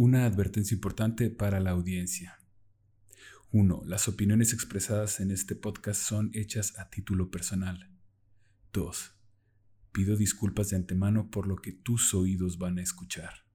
Una advertencia importante para la audiencia. 1. Las opiniones expresadas en este podcast son hechas a título personal. 2. Pido disculpas de antemano por lo que tus oídos van a escuchar.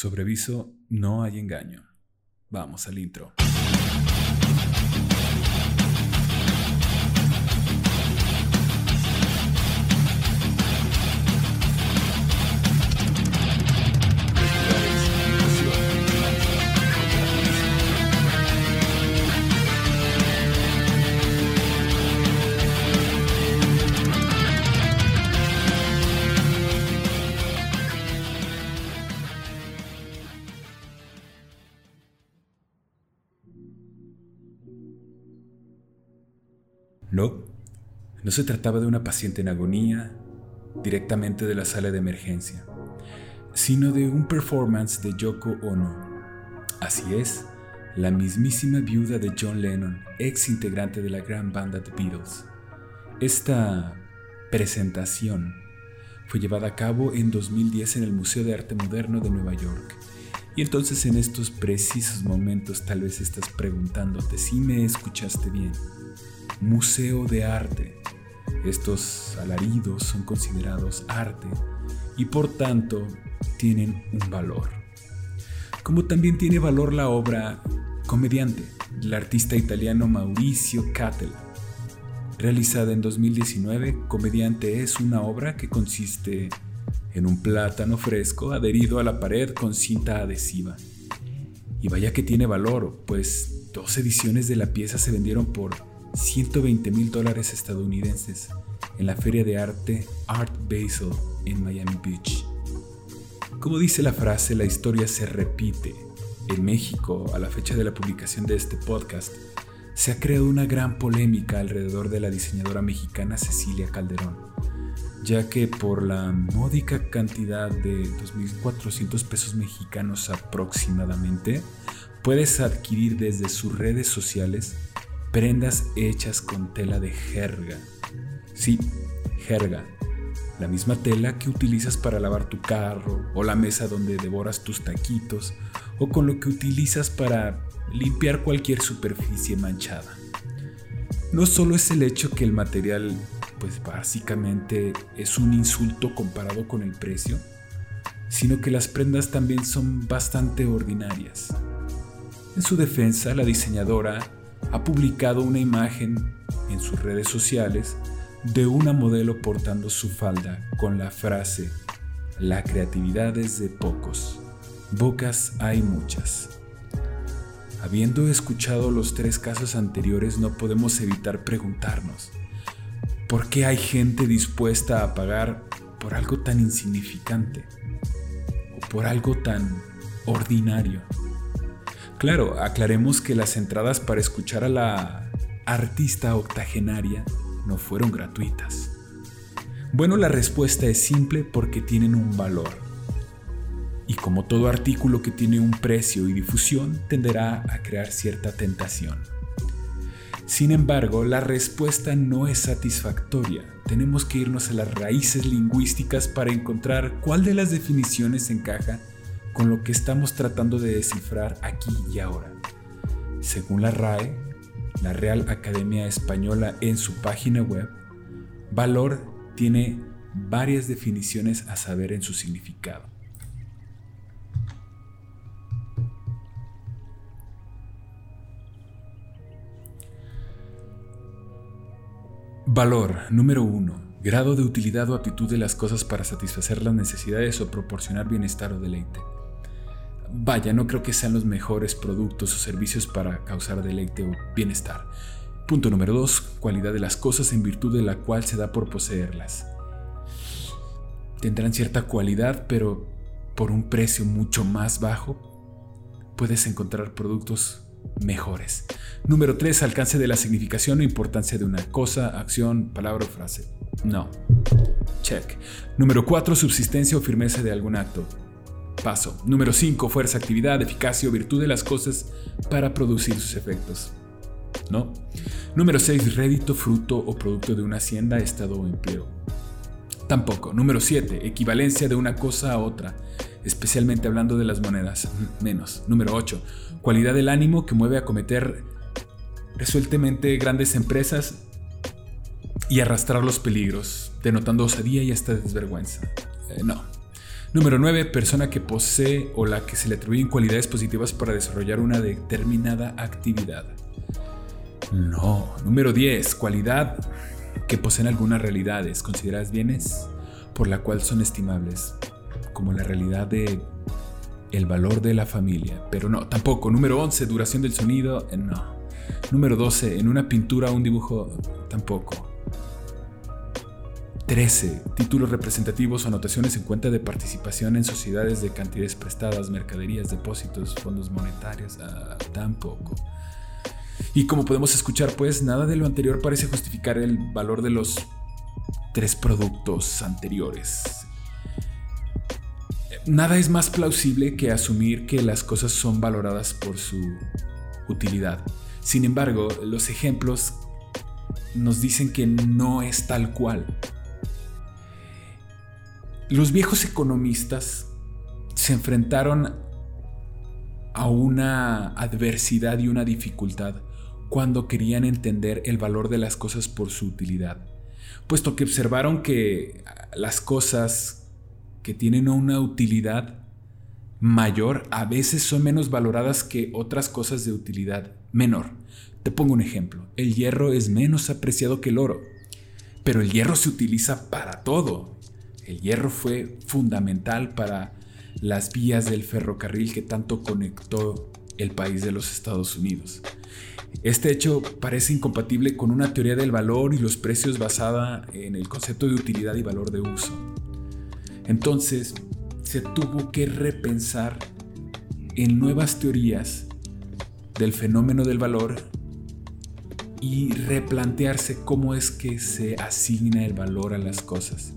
Sobreviso, no hay engaño. Vamos al intro. No, no se trataba de una paciente en agonía directamente de la sala de emergencia, sino de un performance de Yoko Ono. Así es, la mismísima viuda de John Lennon, ex integrante de la gran banda The Beatles. Esta presentación fue llevada a cabo en 2010 en el Museo de Arte Moderno de Nueva York. Y entonces en estos precisos momentos tal vez estás preguntándote si me escuchaste bien museo de arte. Estos alaridos son considerados arte y por tanto tienen un valor. Como también tiene valor la obra Comediante del artista italiano Mauricio Cattel. Realizada en 2019, Comediante es una obra que consiste en un plátano fresco adherido a la pared con cinta adhesiva. Y vaya que tiene valor, pues dos ediciones de la pieza se vendieron por 120 mil dólares estadounidenses en la feria de arte Art Basel en Miami Beach. Como dice la frase, la historia se repite. En México, a la fecha de la publicación de este podcast, se ha creado una gran polémica alrededor de la diseñadora mexicana Cecilia Calderón, ya que por la módica cantidad de 2.400 pesos mexicanos aproximadamente, puedes adquirir desde sus redes sociales prendas hechas con tela de jerga. Sí, jerga. La misma tela que utilizas para lavar tu carro o la mesa donde devoras tus taquitos o con lo que utilizas para limpiar cualquier superficie manchada. No solo es el hecho que el material pues básicamente es un insulto comparado con el precio, sino que las prendas también son bastante ordinarias. En su defensa, la diseñadora ha publicado una imagen en sus redes sociales de una modelo portando su falda con la frase, la creatividad es de pocos, bocas hay muchas. Habiendo escuchado los tres casos anteriores no podemos evitar preguntarnos, ¿por qué hay gente dispuesta a pagar por algo tan insignificante o por algo tan ordinario? Claro, aclaremos que las entradas para escuchar a la artista octogenaria no fueron gratuitas. Bueno, la respuesta es simple porque tienen un valor. Y como todo artículo que tiene un precio y difusión, tenderá a crear cierta tentación. Sin embargo, la respuesta no es satisfactoria. Tenemos que irnos a las raíces lingüísticas para encontrar cuál de las definiciones encaja con lo que estamos tratando de descifrar aquí y ahora. Según la RAE, la Real Academia Española en su página web, valor tiene varias definiciones a saber en su significado. Valor número 1. Grado de utilidad o aptitud de las cosas para satisfacer las necesidades o proporcionar bienestar o deleite. Vaya, no creo que sean los mejores productos o servicios para causar deleite o bienestar. Punto número 2. Cualidad de las cosas en virtud de la cual se da por poseerlas. Tendrán cierta cualidad, pero por un precio mucho más bajo puedes encontrar productos mejores. Número 3. Alcance de la significación o importancia de una cosa, acción, palabra o frase. No. Check. Número 4. Subsistencia o firmeza de algún acto. Paso. Número 5. Fuerza, actividad, eficacia o virtud de las cosas para producir sus efectos. ¿No? Número 6. Rédito, fruto o producto de una hacienda, estado o empleo. Tampoco. Número 7. Equivalencia de una cosa a otra, especialmente hablando de las monedas. Menos. Número 8. Cualidad del ánimo que mueve a cometer resueltamente grandes empresas y arrastrar los peligros, denotando osadía y hasta desvergüenza. Eh, no. Número 9. Persona que posee o la que se le atribuyen cualidades positivas para desarrollar una determinada actividad. No. Número 10. Cualidad que poseen algunas realidades consideradas bienes por la cual son estimables, como la realidad de el valor de la familia. Pero no, tampoco. Número 11. Duración del sonido. Eh, no. Número 12. En una pintura o un dibujo. Tampoco. 13. Títulos representativos o anotaciones en cuenta de participación en sociedades de cantidades prestadas, mercaderías, depósitos, fondos monetarios. Ah, tampoco. Y como podemos escuchar, pues nada de lo anterior parece justificar el valor de los tres productos anteriores. Nada es más plausible que asumir que las cosas son valoradas por su utilidad. Sin embargo, los ejemplos nos dicen que no es tal cual. Los viejos economistas se enfrentaron a una adversidad y una dificultad cuando querían entender el valor de las cosas por su utilidad, puesto que observaron que las cosas que tienen una utilidad mayor a veces son menos valoradas que otras cosas de utilidad menor. Te pongo un ejemplo, el hierro es menos apreciado que el oro, pero el hierro se utiliza para todo, el hierro fue fundamental para las vías del ferrocarril que tanto conectó el país de los Estados Unidos. Este hecho parece incompatible con una teoría del valor y los precios basada en el concepto de utilidad y valor de uso. Entonces, se tuvo que repensar en nuevas teorías del fenómeno del valor y replantearse cómo es que se asigna el valor a las cosas.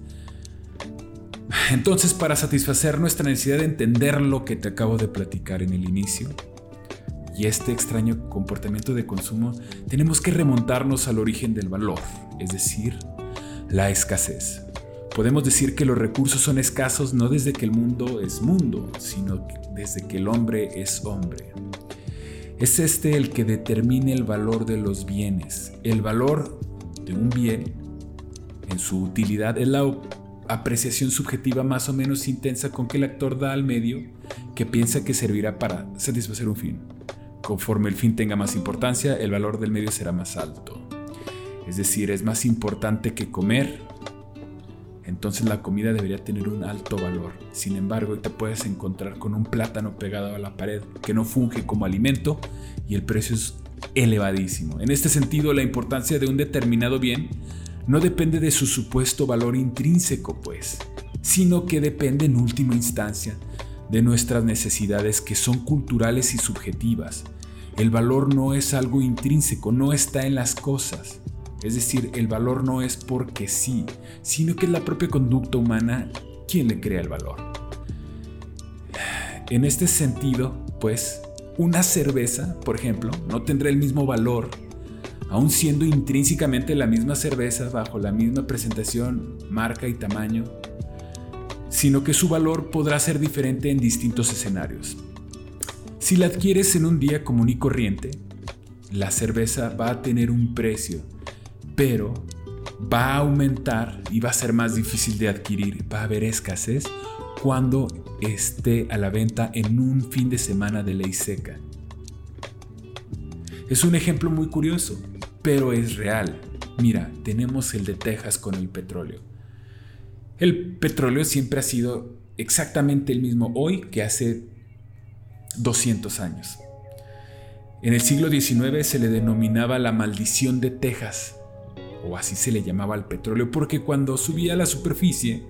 Entonces, para satisfacer nuestra necesidad de entender lo que te acabo de platicar en el inicio y este extraño comportamiento de consumo, tenemos que remontarnos al origen del valor, es decir, la escasez. Podemos decir que los recursos son escasos no desde que el mundo es mundo, sino desde que el hombre es hombre. Es este el que determina el valor de los bienes. El valor de un bien en su utilidad es la apreciación subjetiva más o menos intensa con que el actor da al medio que piensa que servirá para satisfacer un fin. Conforme el fin tenga más importancia, el valor del medio será más alto. Es decir, es más importante que comer, entonces la comida debería tener un alto valor. Sin embargo, te puedes encontrar con un plátano pegado a la pared que no funge como alimento y el precio es elevadísimo. En este sentido, la importancia de un determinado bien no depende de su supuesto valor intrínseco, pues, sino que depende en última instancia de nuestras necesidades que son culturales y subjetivas. El valor no es algo intrínseco, no está en las cosas. Es decir, el valor no es porque sí, sino que es la propia conducta humana quien le crea el valor. En este sentido, pues, una cerveza, por ejemplo, no tendrá el mismo valor aún siendo intrínsecamente la misma cerveza bajo la misma presentación, marca y tamaño, sino que su valor podrá ser diferente en distintos escenarios. Si la adquieres en un día común y corriente, la cerveza va a tener un precio, pero va a aumentar y va a ser más difícil de adquirir, va a haber escasez cuando esté a la venta en un fin de semana de ley seca. Es un ejemplo muy curioso, pero es real. Mira, tenemos el de Texas con el petróleo. El petróleo siempre ha sido exactamente el mismo hoy que hace 200 años. En el siglo XIX se le denominaba la maldición de Texas, o así se le llamaba al petróleo, porque cuando subía a la superficie,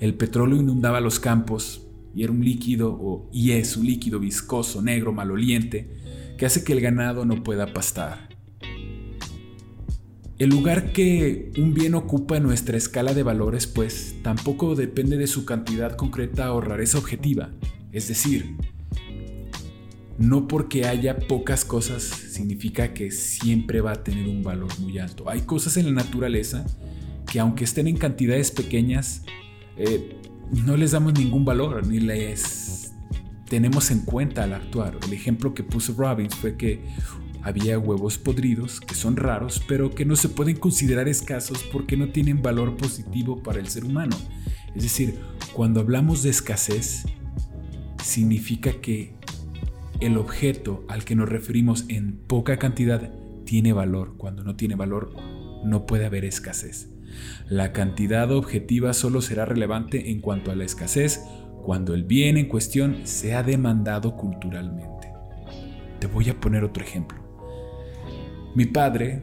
el petróleo inundaba los campos y era un líquido, o, y es un líquido viscoso, negro, maloliente, que hace que el ganado no pueda pastar. El lugar que un bien ocupa en nuestra escala de valores pues tampoco depende de su cantidad concreta o rareza objetiva. Es decir, no porque haya pocas cosas significa que siempre va a tener un valor muy alto. Hay cosas en la naturaleza que aunque estén en cantidades pequeñas, eh, no les damos ningún valor ni les tenemos en cuenta al actuar. El ejemplo que puso Robbins fue que había huevos podridos, que son raros, pero que no se pueden considerar escasos porque no tienen valor positivo para el ser humano. Es decir, cuando hablamos de escasez, significa que el objeto al que nos referimos en poca cantidad tiene valor. Cuando no tiene valor, no puede haber escasez. La cantidad objetiva solo será relevante en cuanto a la escasez cuando el bien en cuestión sea demandado culturalmente. Te voy a poner otro ejemplo. Mi padre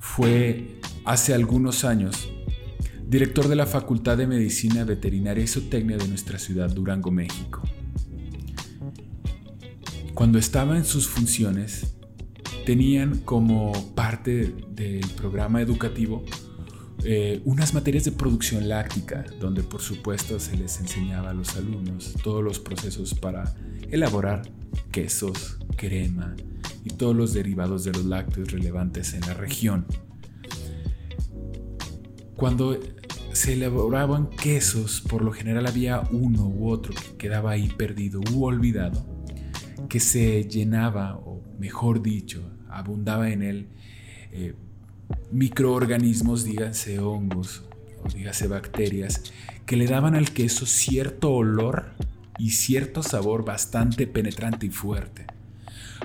fue hace algunos años director de la Facultad de Medicina Veterinaria y Zootecnia de nuestra ciudad Durango, México. Cuando estaba en sus funciones, tenían como parte del programa educativo eh, unas materias de producción láctica, donde por supuesto se les enseñaba a los alumnos todos los procesos para elaborar quesos, crema, y todos los derivados de los lácteos relevantes en la región. Cuando se elaboraban quesos, por lo general había uno u otro que quedaba ahí perdido u olvidado, que se llenaba, o mejor dicho, abundaba en él eh, microorganismos, díganse hongos o dígase bacterias, que le daban al queso cierto olor y cierto sabor bastante penetrante y fuerte.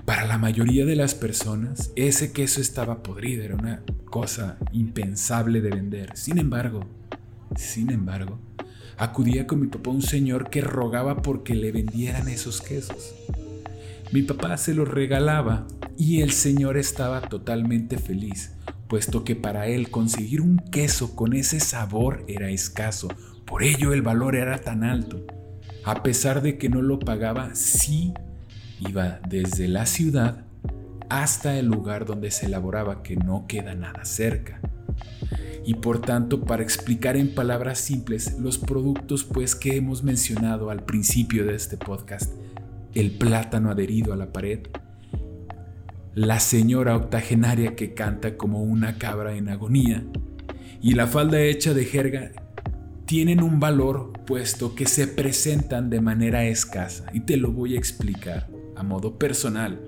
Para la mayoría de las personas, ese queso estaba podrido, era una cosa impensable de vender. Sin embargo, sin embargo, acudía con mi papá un señor que rogaba porque le vendieran esos quesos. Mi papá se los regalaba y el señor estaba totalmente feliz, puesto que para él conseguir un queso con ese sabor era escaso, por ello el valor era tan alto. A pesar de que no lo pagaba, sí iba desde la ciudad hasta el lugar donde se elaboraba que no queda nada cerca. Y por tanto, para explicar en palabras simples los productos pues que hemos mencionado al principio de este podcast, el plátano adherido a la pared, la señora octogenaria que canta como una cabra en agonía y la falda hecha de jerga tienen un valor puesto que se presentan de manera escasa y te lo voy a explicar a modo personal.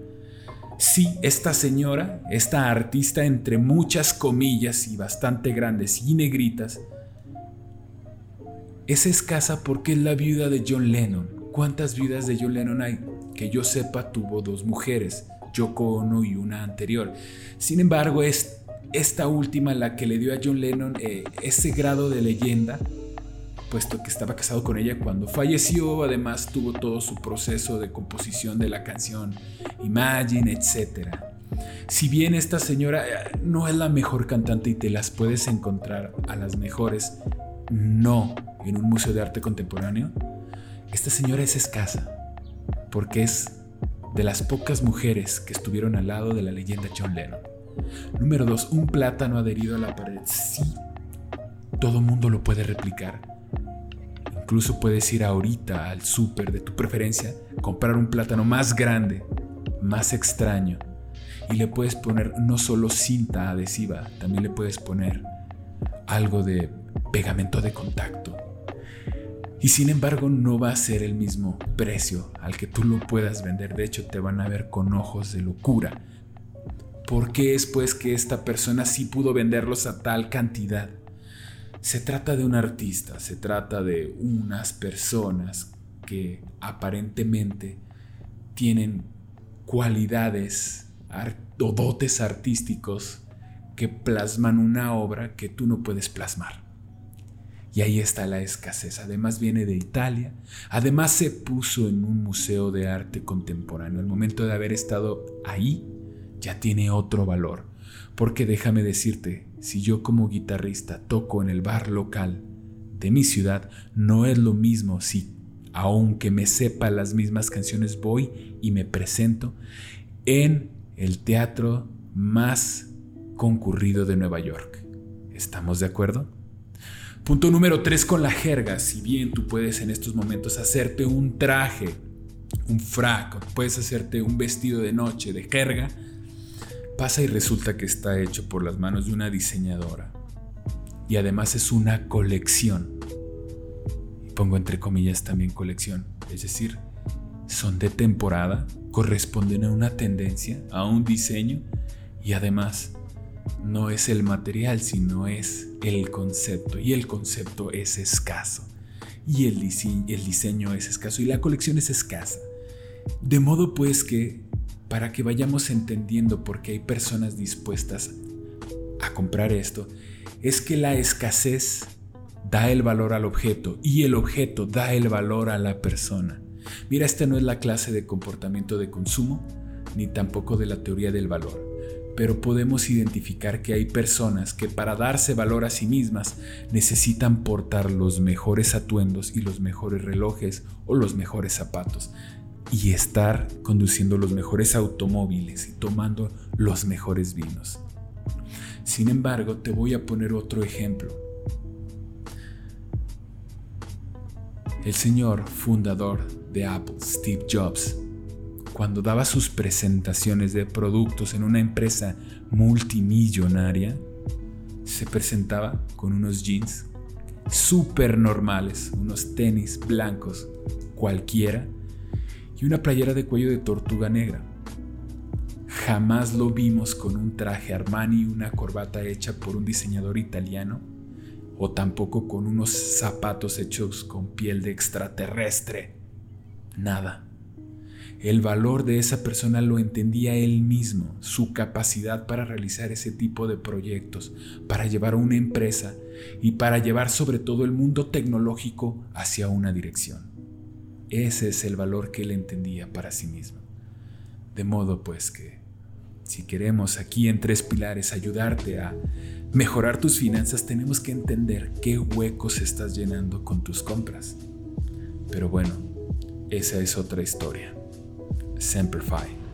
Sí, esta señora, esta artista entre muchas comillas y bastante grandes y negritas, es escasa porque es la viuda de John Lennon. ¿Cuántas viudas de John Lennon hay? Que yo sepa tuvo dos mujeres, Yoko Ono y una anterior. Sin embargo, es esta última la que le dio a John Lennon eh, ese grado de leyenda puesto que estaba casado con ella cuando falleció, además tuvo todo su proceso de composición de la canción Imagine, etc. Si bien esta señora eh, no es la mejor cantante y te las puedes encontrar a las mejores, no en un museo de arte contemporáneo, esta señora es escasa, porque es de las pocas mujeres que estuvieron al lado de la leyenda John Lennon. Número 2. Un plátano adherido a la pared. Sí, todo mundo lo puede replicar Incluso puedes ir ahorita al súper de tu preferencia, comprar un plátano más grande, más extraño, y le puedes poner no solo cinta adhesiva, también le puedes poner algo de pegamento de contacto. Y sin embargo no va a ser el mismo precio al que tú lo puedas vender. De hecho te van a ver con ojos de locura. ¿Por qué es pues que esta persona sí pudo venderlos a tal cantidad? Se trata de un artista, se trata de unas personas que aparentemente tienen cualidades o dotes artísticos que plasman una obra que tú no puedes plasmar. Y ahí está la escasez. Además viene de Italia. Además se puso en un museo de arte contemporáneo. El momento de haber estado ahí ya tiene otro valor. Porque déjame decirte, si yo como guitarrista toco en el bar local de mi ciudad, no es lo mismo si, aunque me sepa las mismas canciones, voy y me presento en el teatro más concurrido de Nueva York. ¿Estamos de acuerdo? Punto número 3 con la jerga. Si bien tú puedes en estos momentos hacerte un traje, un frac, puedes hacerte un vestido de noche de jerga, pasa y resulta que está hecho por las manos de una diseñadora. Y además es una colección. Y pongo entre comillas también colección. Es decir, son de temporada, corresponden a una tendencia, a un diseño y además no es el material, sino es el concepto. Y el concepto es escaso. Y el, el diseño es escaso. Y la colección es escasa. De modo pues que, para que vayamos entendiendo por qué hay personas dispuestas a comprar esto, es que la escasez da el valor al objeto y el objeto da el valor a la persona. Mira, esta no es la clase de comportamiento de consumo, ni tampoco de la teoría del valor pero podemos identificar que hay personas que para darse valor a sí mismas necesitan portar los mejores atuendos y los mejores relojes o los mejores zapatos y estar conduciendo los mejores automóviles y tomando los mejores vinos. Sin embargo, te voy a poner otro ejemplo. El señor fundador de Apple, Steve Jobs, cuando daba sus presentaciones de productos en una empresa multimillonaria, se presentaba con unos jeans súper normales, unos tenis blancos cualquiera y una playera de cuello de tortuga negra. Jamás lo vimos con un traje Armani y una corbata hecha por un diseñador italiano, o tampoco con unos zapatos hechos con piel de extraterrestre. Nada. El valor de esa persona lo entendía él mismo, su capacidad para realizar ese tipo de proyectos, para llevar una empresa y para llevar sobre todo el mundo tecnológico hacia una dirección. Ese es el valor que él entendía para sí mismo. De modo pues que, si queremos aquí en tres pilares ayudarte a mejorar tus finanzas, tenemos que entender qué huecos estás llenando con tus compras. Pero bueno, esa es otra historia. Semper Fi.